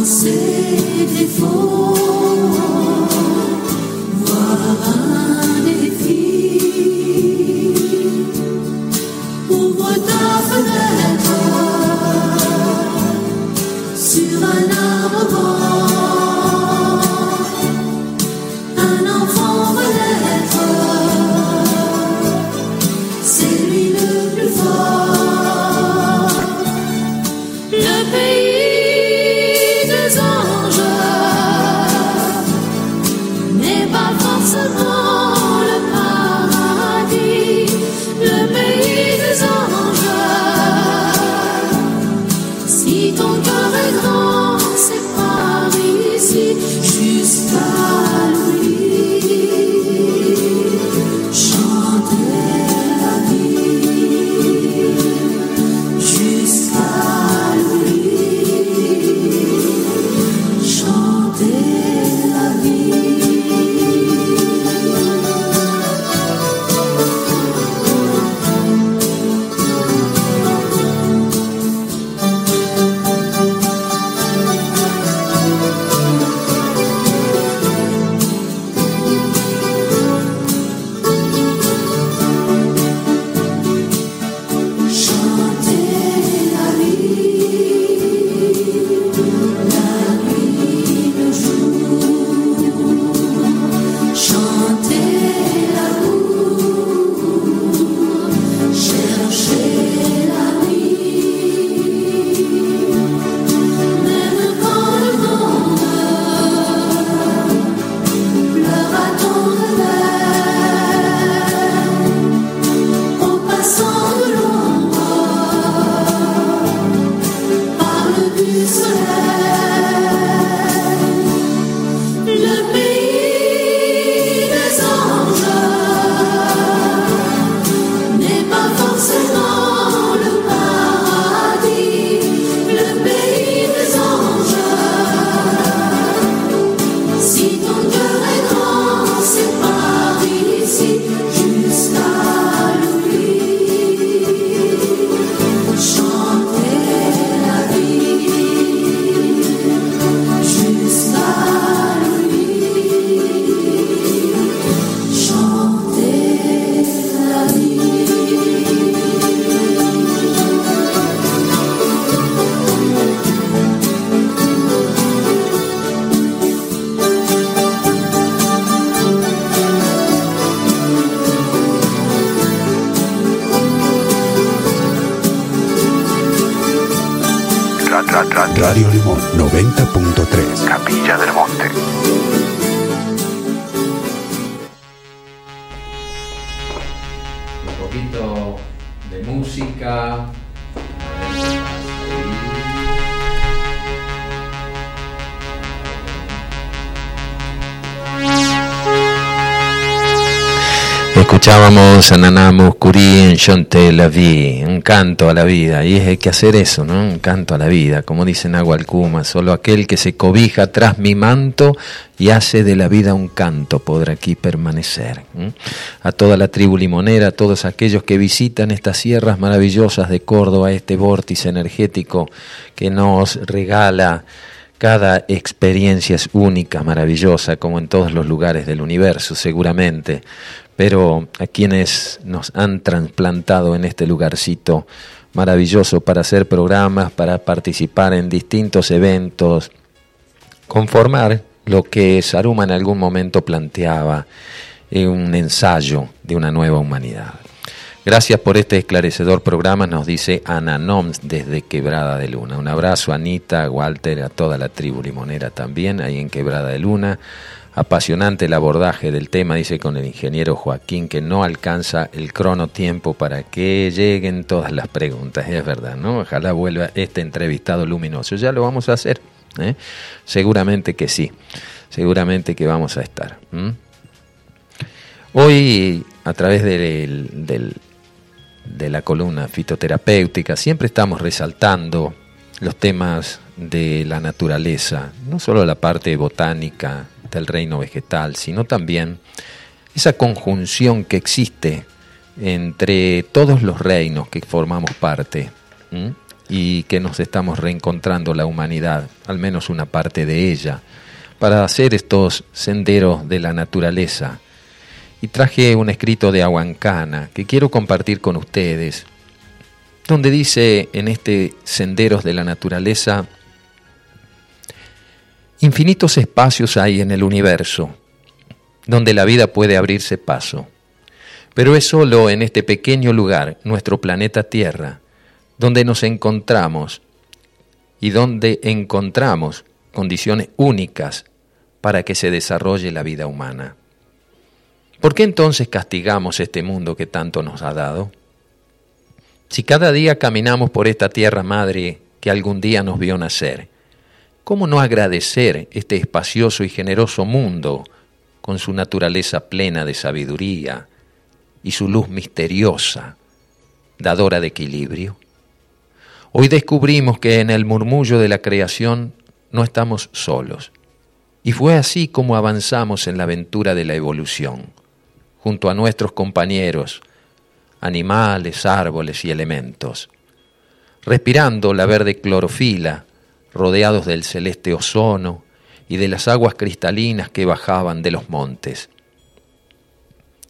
você me. Radio Limón 90.3. Capilla del Monte. Un poquito de música. Escuchábamos a Muscuri en la un canto a la vida, y hay que hacer eso, ¿no? Un canto a la vida, como dice Nahualcuma, solo aquel que se cobija tras mi manto y hace de la vida un canto podrá aquí permanecer. A toda la tribu limonera, a todos aquellos que visitan estas sierras maravillosas de Córdoba, este vórtice energético que nos regala cada experiencia es única, maravillosa, como en todos los lugares del universo, seguramente pero a quienes nos han trasplantado en este lugarcito maravilloso para hacer programas, para participar en distintos eventos, conformar lo que Saruma en algún momento planteaba, un ensayo de una nueva humanidad. Gracias por este esclarecedor programa, nos dice Ana Noms desde Quebrada de Luna. Un abrazo a Anita, a Walter, a toda la tribu limonera también, ahí en Quebrada de Luna Apasionante el abordaje del tema, dice con el ingeniero Joaquín, que no alcanza el crono tiempo para que lleguen todas las preguntas. Es verdad, ¿no? Ojalá vuelva este entrevistado luminoso. Ya lo vamos a hacer. ¿eh? Seguramente que sí. Seguramente que vamos a estar. Hoy, a través del, de la columna fitoterapéutica, siempre estamos resaltando los temas de la naturaleza, no solo la parte botánica, del reino vegetal, sino también esa conjunción que existe entre todos los reinos que formamos parte y que nos estamos reencontrando la humanidad, al menos una parte de ella, para hacer estos senderos de la naturaleza. Y traje un escrito de Aguancana que quiero compartir con ustedes, donde dice en este Senderos de la Naturaleza, Infinitos espacios hay en el universo donde la vida puede abrirse paso, pero es solo en este pequeño lugar, nuestro planeta Tierra, donde nos encontramos y donde encontramos condiciones únicas para que se desarrolle la vida humana. ¿Por qué entonces castigamos este mundo que tanto nos ha dado? Si cada día caminamos por esta tierra madre que algún día nos vio nacer, ¿Cómo no agradecer este espacioso y generoso mundo con su naturaleza plena de sabiduría y su luz misteriosa, dadora de equilibrio? Hoy descubrimos que en el murmullo de la creación no estamos solos. Y fue así como avanzamos en la aventura de la evolución, junto a nuestros compañeros, animales, árboles y elementos, respirando la verde clorofila rodeados del celeste ozono y de las aguas cristalinas que bajaban de los montes.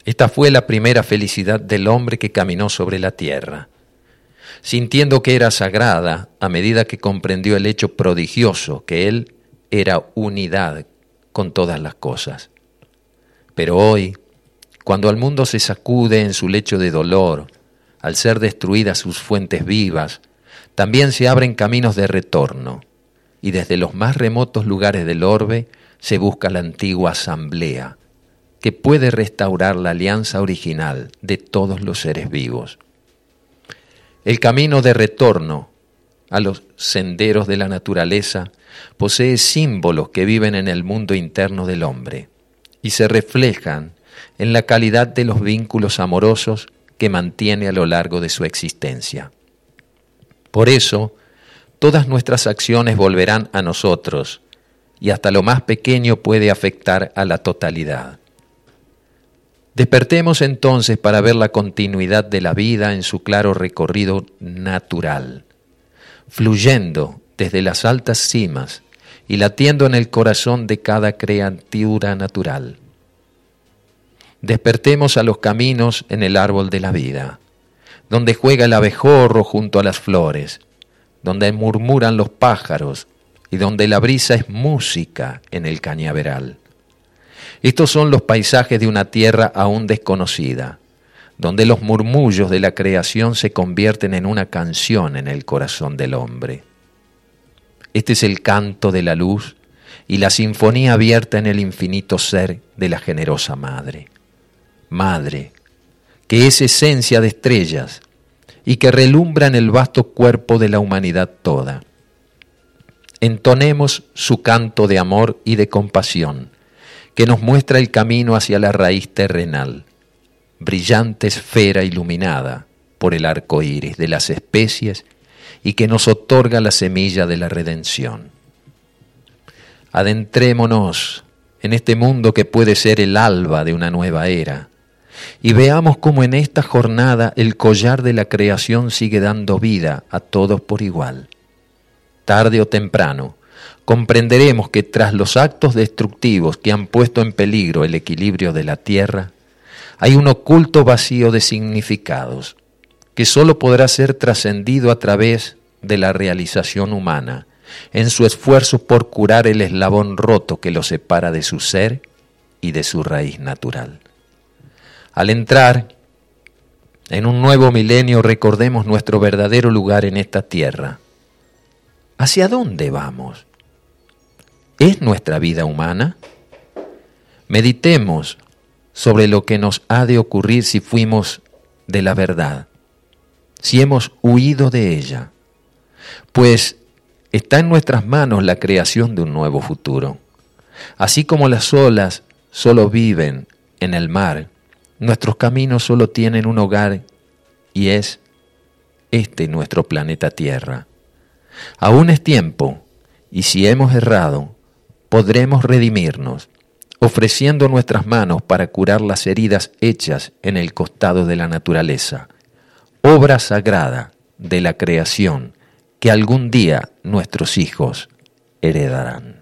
Esta fue la primera felicidad del hombre que caminó sobre la tierra, sintiendo que era sagrada a medida que comprendió el hecho prodigioso que él era unidad con todas las cosas. Pero hoy, cuando al mundo se sacude en su lecho de dolor, al ser destruidas sus fuentes vivas, también se abren caminos de retorno y desde los más remotos lugares del orbe se busca la antigua asamblea, que puede restaurar la alianza original de todos los seres vivos. El camino de retorno a los senderos de la naturaleza posee símbolos que viven en el mundo interno del hombre y se reflejan en la calidad de los vínculos amorosos que mantiene a lo largo de su existencia. Por eso, todas nuestras acciones volverán a nosotros y hasta lo más pequeño puede afectar a la totalidad. Despertemos entonces para ver la continuidad de la vida en su claro recorrido natural, fluyendo desde las altas cimas y latiendo en el corazón de cada criatura natural. Despertemos a los caminos en el árbol de la vida, donde juega el abejorro junto a las flores, donde murmuran los pájaros y donde la brisa es música en el cañaveral. Estos son los paisajes de una tierra aún desconocida, donde los murmullos de la creación se convierten en una canción en el corazón del hombre. Este es el canto de la luz y la sinfonía abierta en el infinito ser de la generosa Madre. Madre, que es esencia de estrellas y que relumbra en el vasto cuerpo de la humanidad toda. Entonemos su canto de amor y de compasión, que nos muestra el camino hacia la raíz terrenal, brillante esfera iluminada por el arco iris de las especies y que nos otorga la semilla de la redención. Adentrémonos en este mundo que puede ser el alba de una nueva era y veamos cómo en esta jornada el collar de la creación sigue dando vida a todos por igual. Tarde o temprano, comprenderemos que tras los actos destructivos que han puesto en peligro el equilibrio de la tierra, hay un oculto vacío de significados que sólo podrá ser trascendido a través de la realización humana, en su esfuerzo por curar el eslabón roto que lo separa de su ser y de su raíz natural. Al entrar en un nuevo milenio recordemos nuestro verdadero lugar en esta tierra. ¿Hacia dónde vamos? ¿Es nuestra vida humana? Meditemos sobre lo que nos ha de ocurrir si fuimos de la verdad, si hemos huido de ella, pues está en nuestras manos la creación de un nuevo futuro. Así como las olas solo viven en el mar, nuestros caminos solo tienen un hogar y es este nuestro planeta Tierra. Aún es tiempo, y si hemos errado, podremos redimirnos, ofreciendo nuestras manos para curar las heridas hechas en el costado de la naturaleza, obra sagrada de la creación que algún día nuestros hijos heredarán.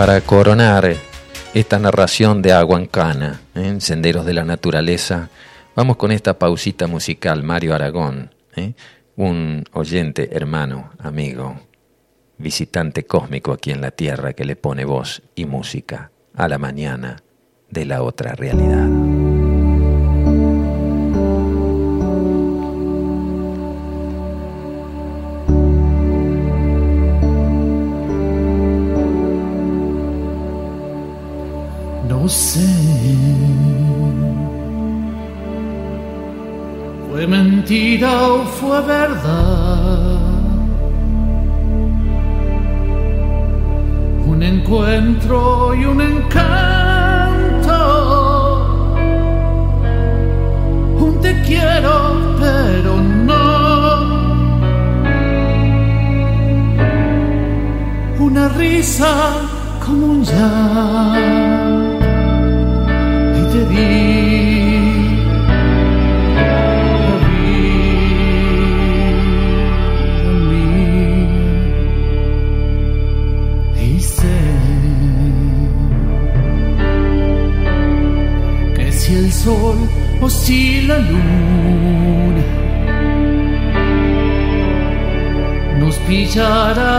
Para coronar esta narración de Aguancana, ¿eh? en Senderos de la Naturaleza, vamos con esta pausita musical, Mario Aragón, ¿eh? un oyente, hermano, amigo, visitante cósmico aquí en la Tierra que le pone voz y música a la mañana de la otra realidad. Fue mentira o fue verdad. Un encuentro y un encanto. Un te quiero, pero no. Una risa como un llanto te di. Que si el sol o si la luna nos pillará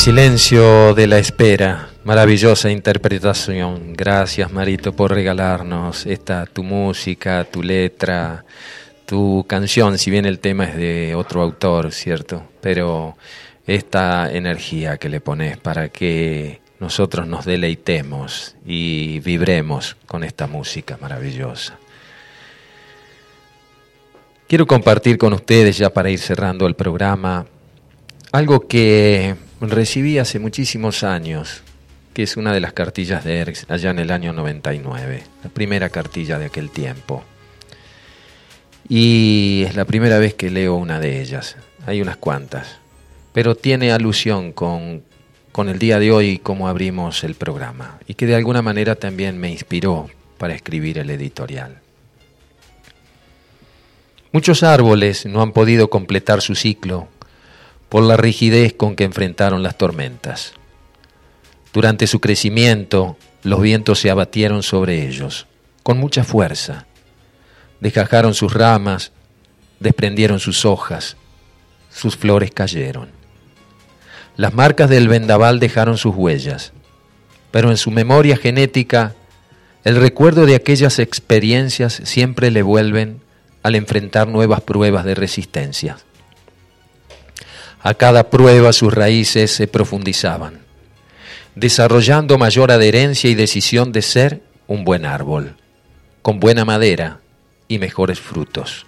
silencio de la espera, maravillosa interpretación. Gracias Marito por regalarnos esta tu música, tu letra, tu canción, si bien el tema es de otro autor, ¿cierto? Pero esta energía que le pones para que nosotros nos deleitemos y vibremos con esta música maravillosa. Quiero compartir con ustedes, ya para ir cerrando el programa, algo que recibí hace muchísimos años, que es una de las cartillas de Erx, allá en el año 99, la primera cartilla de aquel tiempo. Y es la primera vez que leo una de ellas, hay unas cuantas, pero tiene alusión con, con el día de hoy cómo abrimos el programa, y que de alguna manera también me inspiró para escribir el editorial. Muchos árboles no han podido completar su ciclo por la rigidez con que enfrentaron las tormentas. Durante su crecimiento, los vientos se abatieron sobre ellos, con mucha fuerza. Desgajaron sus ramas, desprendieron sus hojas, sus flores cayeron. Las marcas del vendaval dejaron sus huellas, pero en su memoria genética, el recuerdo de aquellas experiencias siempre le vuelven al enfrentar nuevas pruebas de resistencia. A cada prueba sus raíces se profundizaban, desarrollando mayor adherencia y decisión de ser un buen árbol, con buena madera y mejores frutos.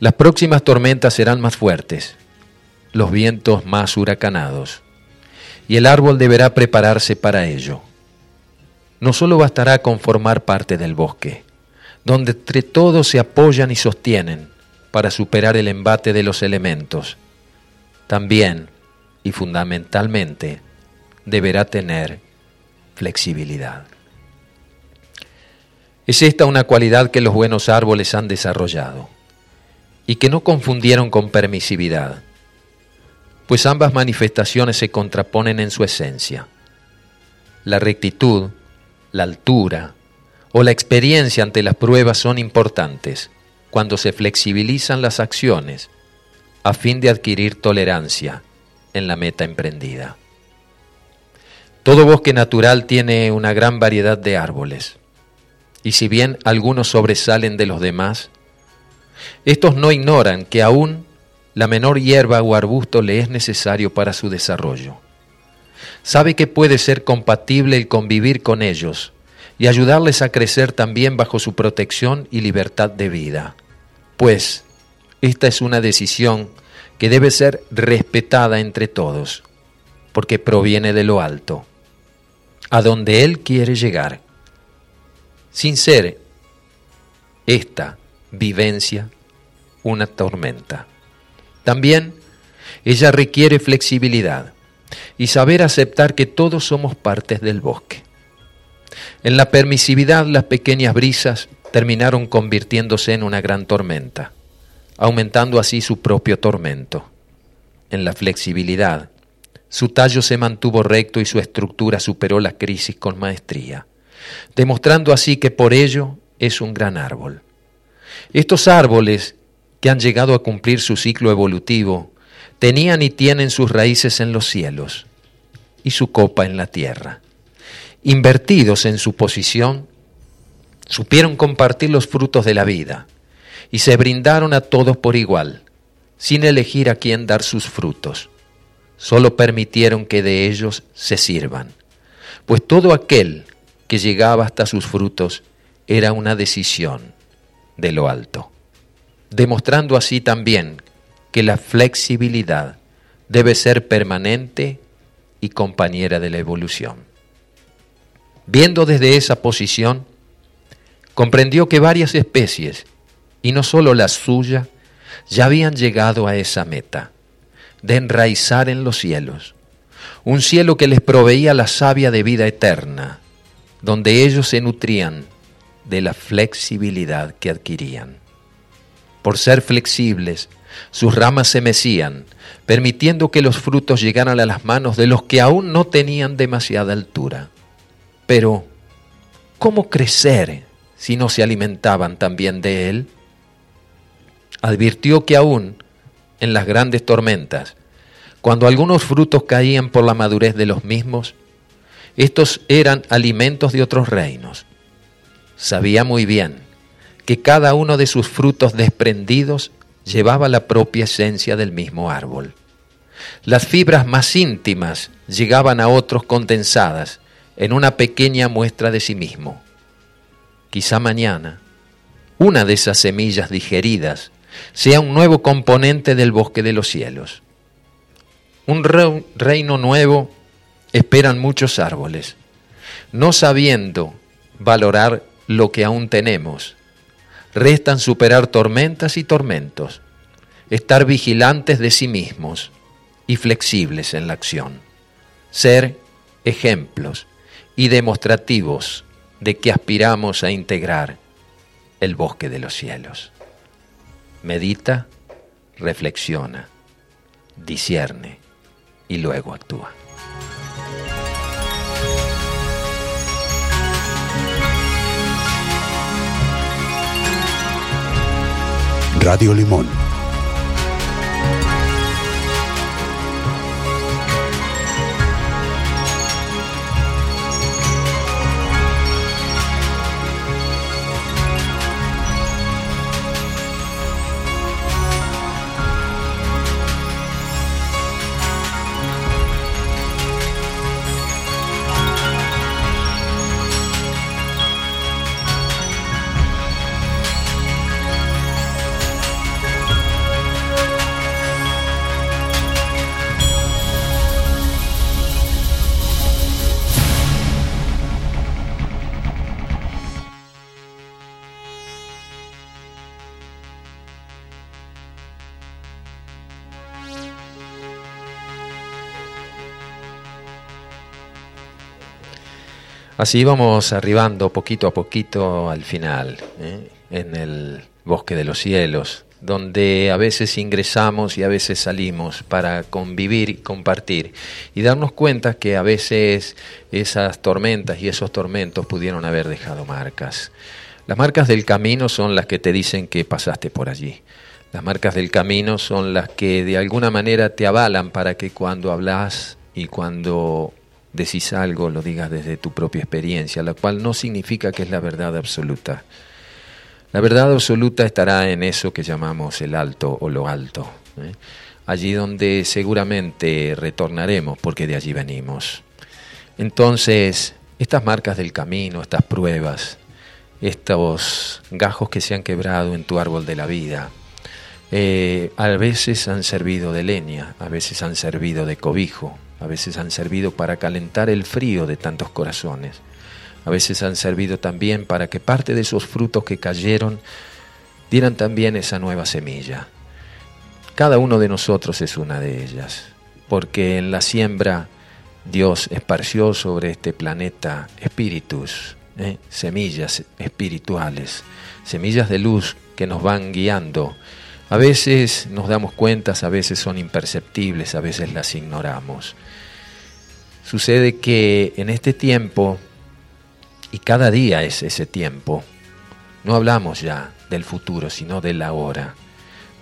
Las próximas tormentas serán más fuertes, los vientos más huracanados, y el árbol deberá prepararse para ello. No solo bastará con formar parte del bosque, donde entre todos se apoyan y sostienen para superar el embate de los elementos, también y fundamentalmente deberá tener flexibilidad. Es esta una cualidad que los buenos árboles han desarrollado y que no confundieron con permisividad, pues ambas manifestaciones se contraponen en su esencia. La rectitud, la altura o la experiencia ante las pruebas son importantes cuando se flexibilizan las acciones a fin de adquirir tolerancia en la meta emprendida. Todo bosque natural tiene una gran variedad de árboles, y si bien algunos sobresalen de los demás, estos no ignoran que aún la menor hierba o arbusto le es necesario para su desarrollo. Sabe que puede ser compatible el convivir con ellos y ayudarles a crecer también bajo su protección y libertad de vida, pues esta es una decisión que debe ser respetada entre todos, porque proviene de lo alto, a donde Él quiere llegar, sin ser esta vivencia una tormenta. También ella requiere flexibilidad y saber aceptar que todos somos partes del bosque. En la permisividad las pequeñas brisas terminaron convirtiéndose en una gran tormenta, aumentando así su propio tormento. En la flexibilidad, su tallo se mantuvo recto y su estructura superó la crisis con maestría, demostrando así que por ello es un gran árbol. Estos árboles que han llegado a cumplir su ciclo evolutivo tenían y tienen sus raíces en los cielos y su copa en la tierra. Invertidos en su posición, supieron compartir los frutos de la vida y se brindaron a todos por igual, sin elegir a quién dar sus frutos. Solo permitieron que de ellos se sirvan, pues todo aquel que llegaba hasta sus frutos era una decisión de lo alto, demostrando así también que la flexibilidad debe ser permanente y compañera de la evolución. Viendo desde esa posición, comprendió que varias especies, y no solo la suya, ya habían llegado a esa meta, de enraizar en los cielos, un cielo que les proveía la savia de vida eterna, donde ellos se nutrían de la flexibilidad que adquirían. Por ser flexibles, sus ramas se mecían, permitiendo que los frutos llegaran a las manos de los que aún no tenían demasiada altura. Pero, ¿cómo crecer si no se alimentaban también de él? Advirtió que aún en las grandes tormentas, cuando algunos frutos caían por la madurez de los mismos, estos eran alimentos de otros reinos. Sabía muy bien que cada uno de sus frutos desprendidos llevaba la propia esencia del mismo árbol. Las fibras más íntimas llegaban a otros condensadas en una pequeña muestra de sí mismo. Quizá mañana, una de esas semillas digeridas sea un nuevo componente del bosque de los cielos. Un reino nuevo esperan muchos árboles, no sabiendo valorar lo que aún tenemos restan superar tormentas y tormentos, estar vigilantes de sí mismos y flexibles en la acción, ser ejemplos y demostrativos de que aspiramos a integrar el bosque de los cielos. Medita, reflexiona, discierne y luego actúa. Radio Limón Así vamos arribando poquito a poquito al final, ¿eh? en el bosque de los cielos, donde a veces ingresamos y a veces salimos para convivir y compartir y darnos cuenta que a veces esas tormentas y esos tormentos pudieron haber dejado marcas. Las marcas del camino son las que te dicen que pasaste por allí. Las marcas del camino son las que de alguna manera te avalan para que cuando hablas y cuando decís algo, lo digas desde tu propia experiencia, la cual no significa que es la verdad absoluta. La verdad absoluta estará en eso que llamamos el alto o lo alto, ¿eh? allí donde seguramente retornaremos porque de allí venimos. Entonces, estas marcas del camino, estas pruebas, estos gajos que se han quebrado en tu árbol de la vida, eh, a veces han servido de leña, a veces han servido de cobijo, a veces han servido para calentar el frío de tantos corazones, a veces han servido también para que parte de esos frutos que cayeron dieran también esa nueva semilla. Cada uno de nosotros es una de ellas, porque en la siembra Dios esparció sobre este planeta espíritus, ¿eh? semillas espirituales, semillas de luz que nos van guiando. A veces nos damos cuenta, a veces son imperceptibles, a veces las ignoramos. Sucede que en este tiempo, y cada día es ese tiempo, no hablamos ya del futuro, sino del ahora,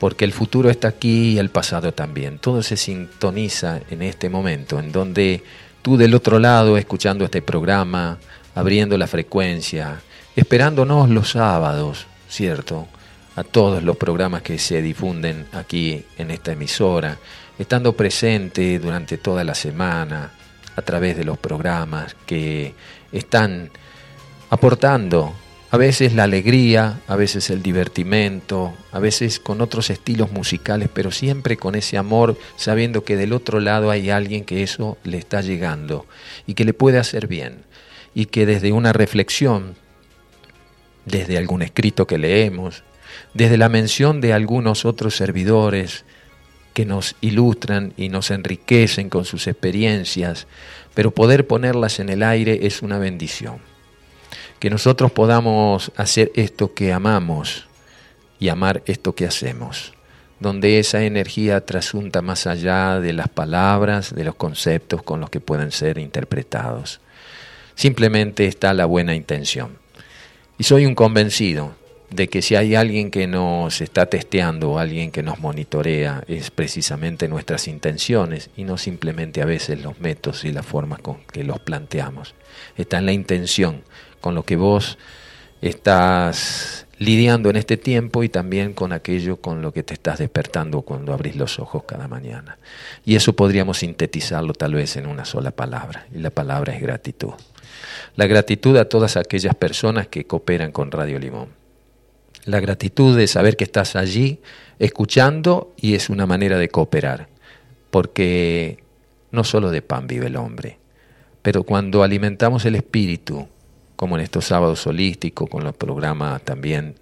porque el futuro está aquí y el pasado también. Todo se sintoniza en este momento, en donde tú del otro lado, escuchando este programa, abriendo la frecuencia, esperándonos los sábados, ¿cierto? A todos los programas que se difunden aquí en esta emisora, estando presente durante toda la semana a través de los programas que están aportando a veces la alegría, a veces el divertimento, a veces con otros estilos musicales, pero siempre con ese amor, sabiendo que del otro lado hay alguien que eso le está llegando y que le puede hacer bien. Y que desde una reflexión, desde algún escrito que leemos, desde la mención de algunos otros servidores que nos ilustran y nos enriquecen con sus experiencias, pero poder ponerlas en el aire es una bendición. Que nosotros podamos hacer esto que amamos y amar esto que hacemos, donde esa energía trasunta más allá de las palabras, de los conceptos con los que pueden ser interpretados. Simplemente está la buena intención. Y soy un convencido de que si hay alguien que nos está testeando alguien que nos monitorea, es precisamente nuestras intenciones y no simplemente a veces los métodos y las formas con que los planteamos. Está en la intención, con lo que vos estás lidiando en este tiempo y también con aquello con lo que te estás despertando cuando abrís los ojos cada mañana. Y eso podríamos sintetizarlo tal vez en una sola palabra, y la palabra es gratitud. La gratitud a todas aquellas personas que cooperan con Radio Limón. La gratitud de saber que estás allí escuchando y es una manera de cooperar, porque no solo de pan vive el hombre, pero cuando alimentamos el espíritu, como en estos sábados holísticos, con los programas también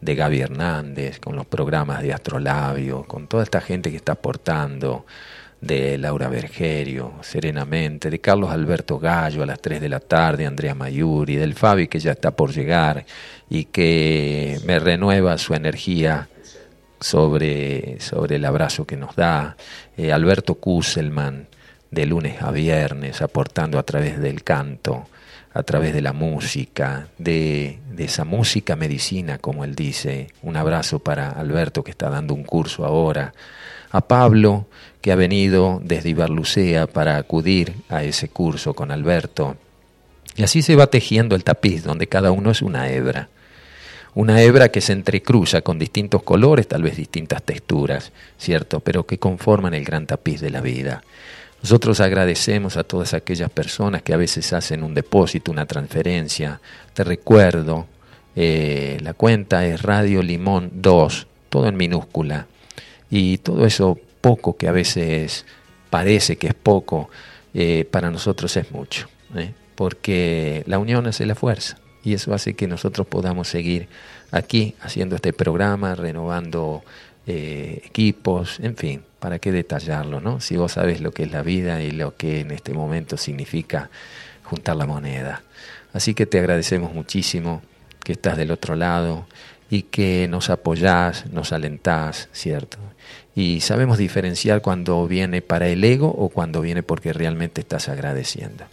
de Gaby Hernández, con los programas de Astrolabio, con toda esta gente que está aportando, de Laura Bergerio, Serenamente, de Carlos Alberto Gallo a las 3 de la tarde, Andrea Mayuri, del Fabi que ya está por llegar y que me renueva su energía sobre, sobre el abrazo que nos da, eh, Alberto Kusselman, de lunes a viernes, aportando a través del canto, a través de la música, de, de, esa música medicina, como él dice. Un abrazo para Alberto que está dando un curso ahora, a Pablo que ha venido desde Ibarlucea para acudir a ese curso con Alberto. Y así se va tejiendo el tapiz, donde cada uno es una hebra. Una hebra que se entrecruza con distintos colores, tal vez distintas texturas, ¿cierto? Pero que conforman el gran tapiz de la vida. Nosotros agradecemos a todas aquellas personas que a veces hacen un depósito, una transferencia. Te recuerdo, eh, la cuenta es Radio Limón 2, todo en minúscula. Y todo eso poco que a veces parece que es poco, eh, para nosotros es mucho, ¿eh? porque la unión hace la fuerza y eso hace que nosotros podamos seguir aquí haciendo este programa, renovando eh, equipos, en fin, para qué detallarlo, ¿no? Si vos sabes lo que es la vida y lo que en este momento significa juntar la moneda. Así que te agradecemos muchísimo que estás del otro lado y que nos apoyás, nos alentás, ¿cierto? Y sabemos diferenciar cuando viene para el ego o cuando viene porque realmente estás agradeciendo.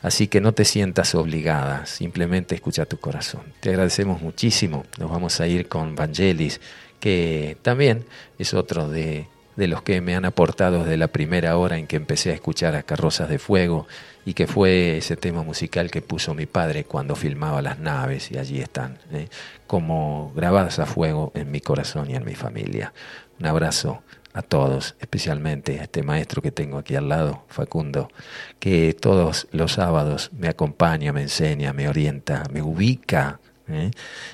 Así que no te sientas obligada, simplemente escucha tu corazón. Te agradecemos muchísimo. Nos vamos a ir con Vangelis, que también es otro de, de los que me han aportado desde la primera hora en que empecé a escuchar a Carrozas de Fuego y que fue ese tema musical que puso mi padre cuando filmaba las naves y allí están, ¿eh? como grabadas a fuego en mi corazón y en mi familia. Un abrazo a todos, especialmente a este maestro que tengo aquí al lado, Facundo, que todos los sábados me acompaña, me enseña, me orienta, me ubica ¿eh?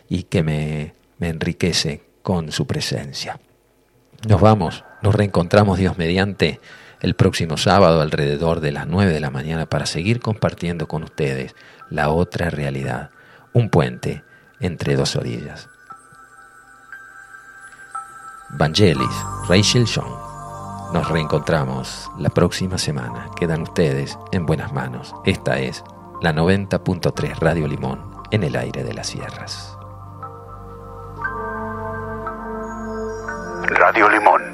y que me, me enriquece con su presencia. Nos vamos, nos reencontramos Dios mediante el próximo sábado alrededor de las 9 de la mañana para seguir compartiendo con ustedes la otra realidad, un puente entre dos orillas. Vangelis, Rachel Young. Nos reencontramos la próxima semana. Quedan ustedes en buenas manos. Esta es la 90.3 Radio Limón en el aire de las sierras. Radio Limón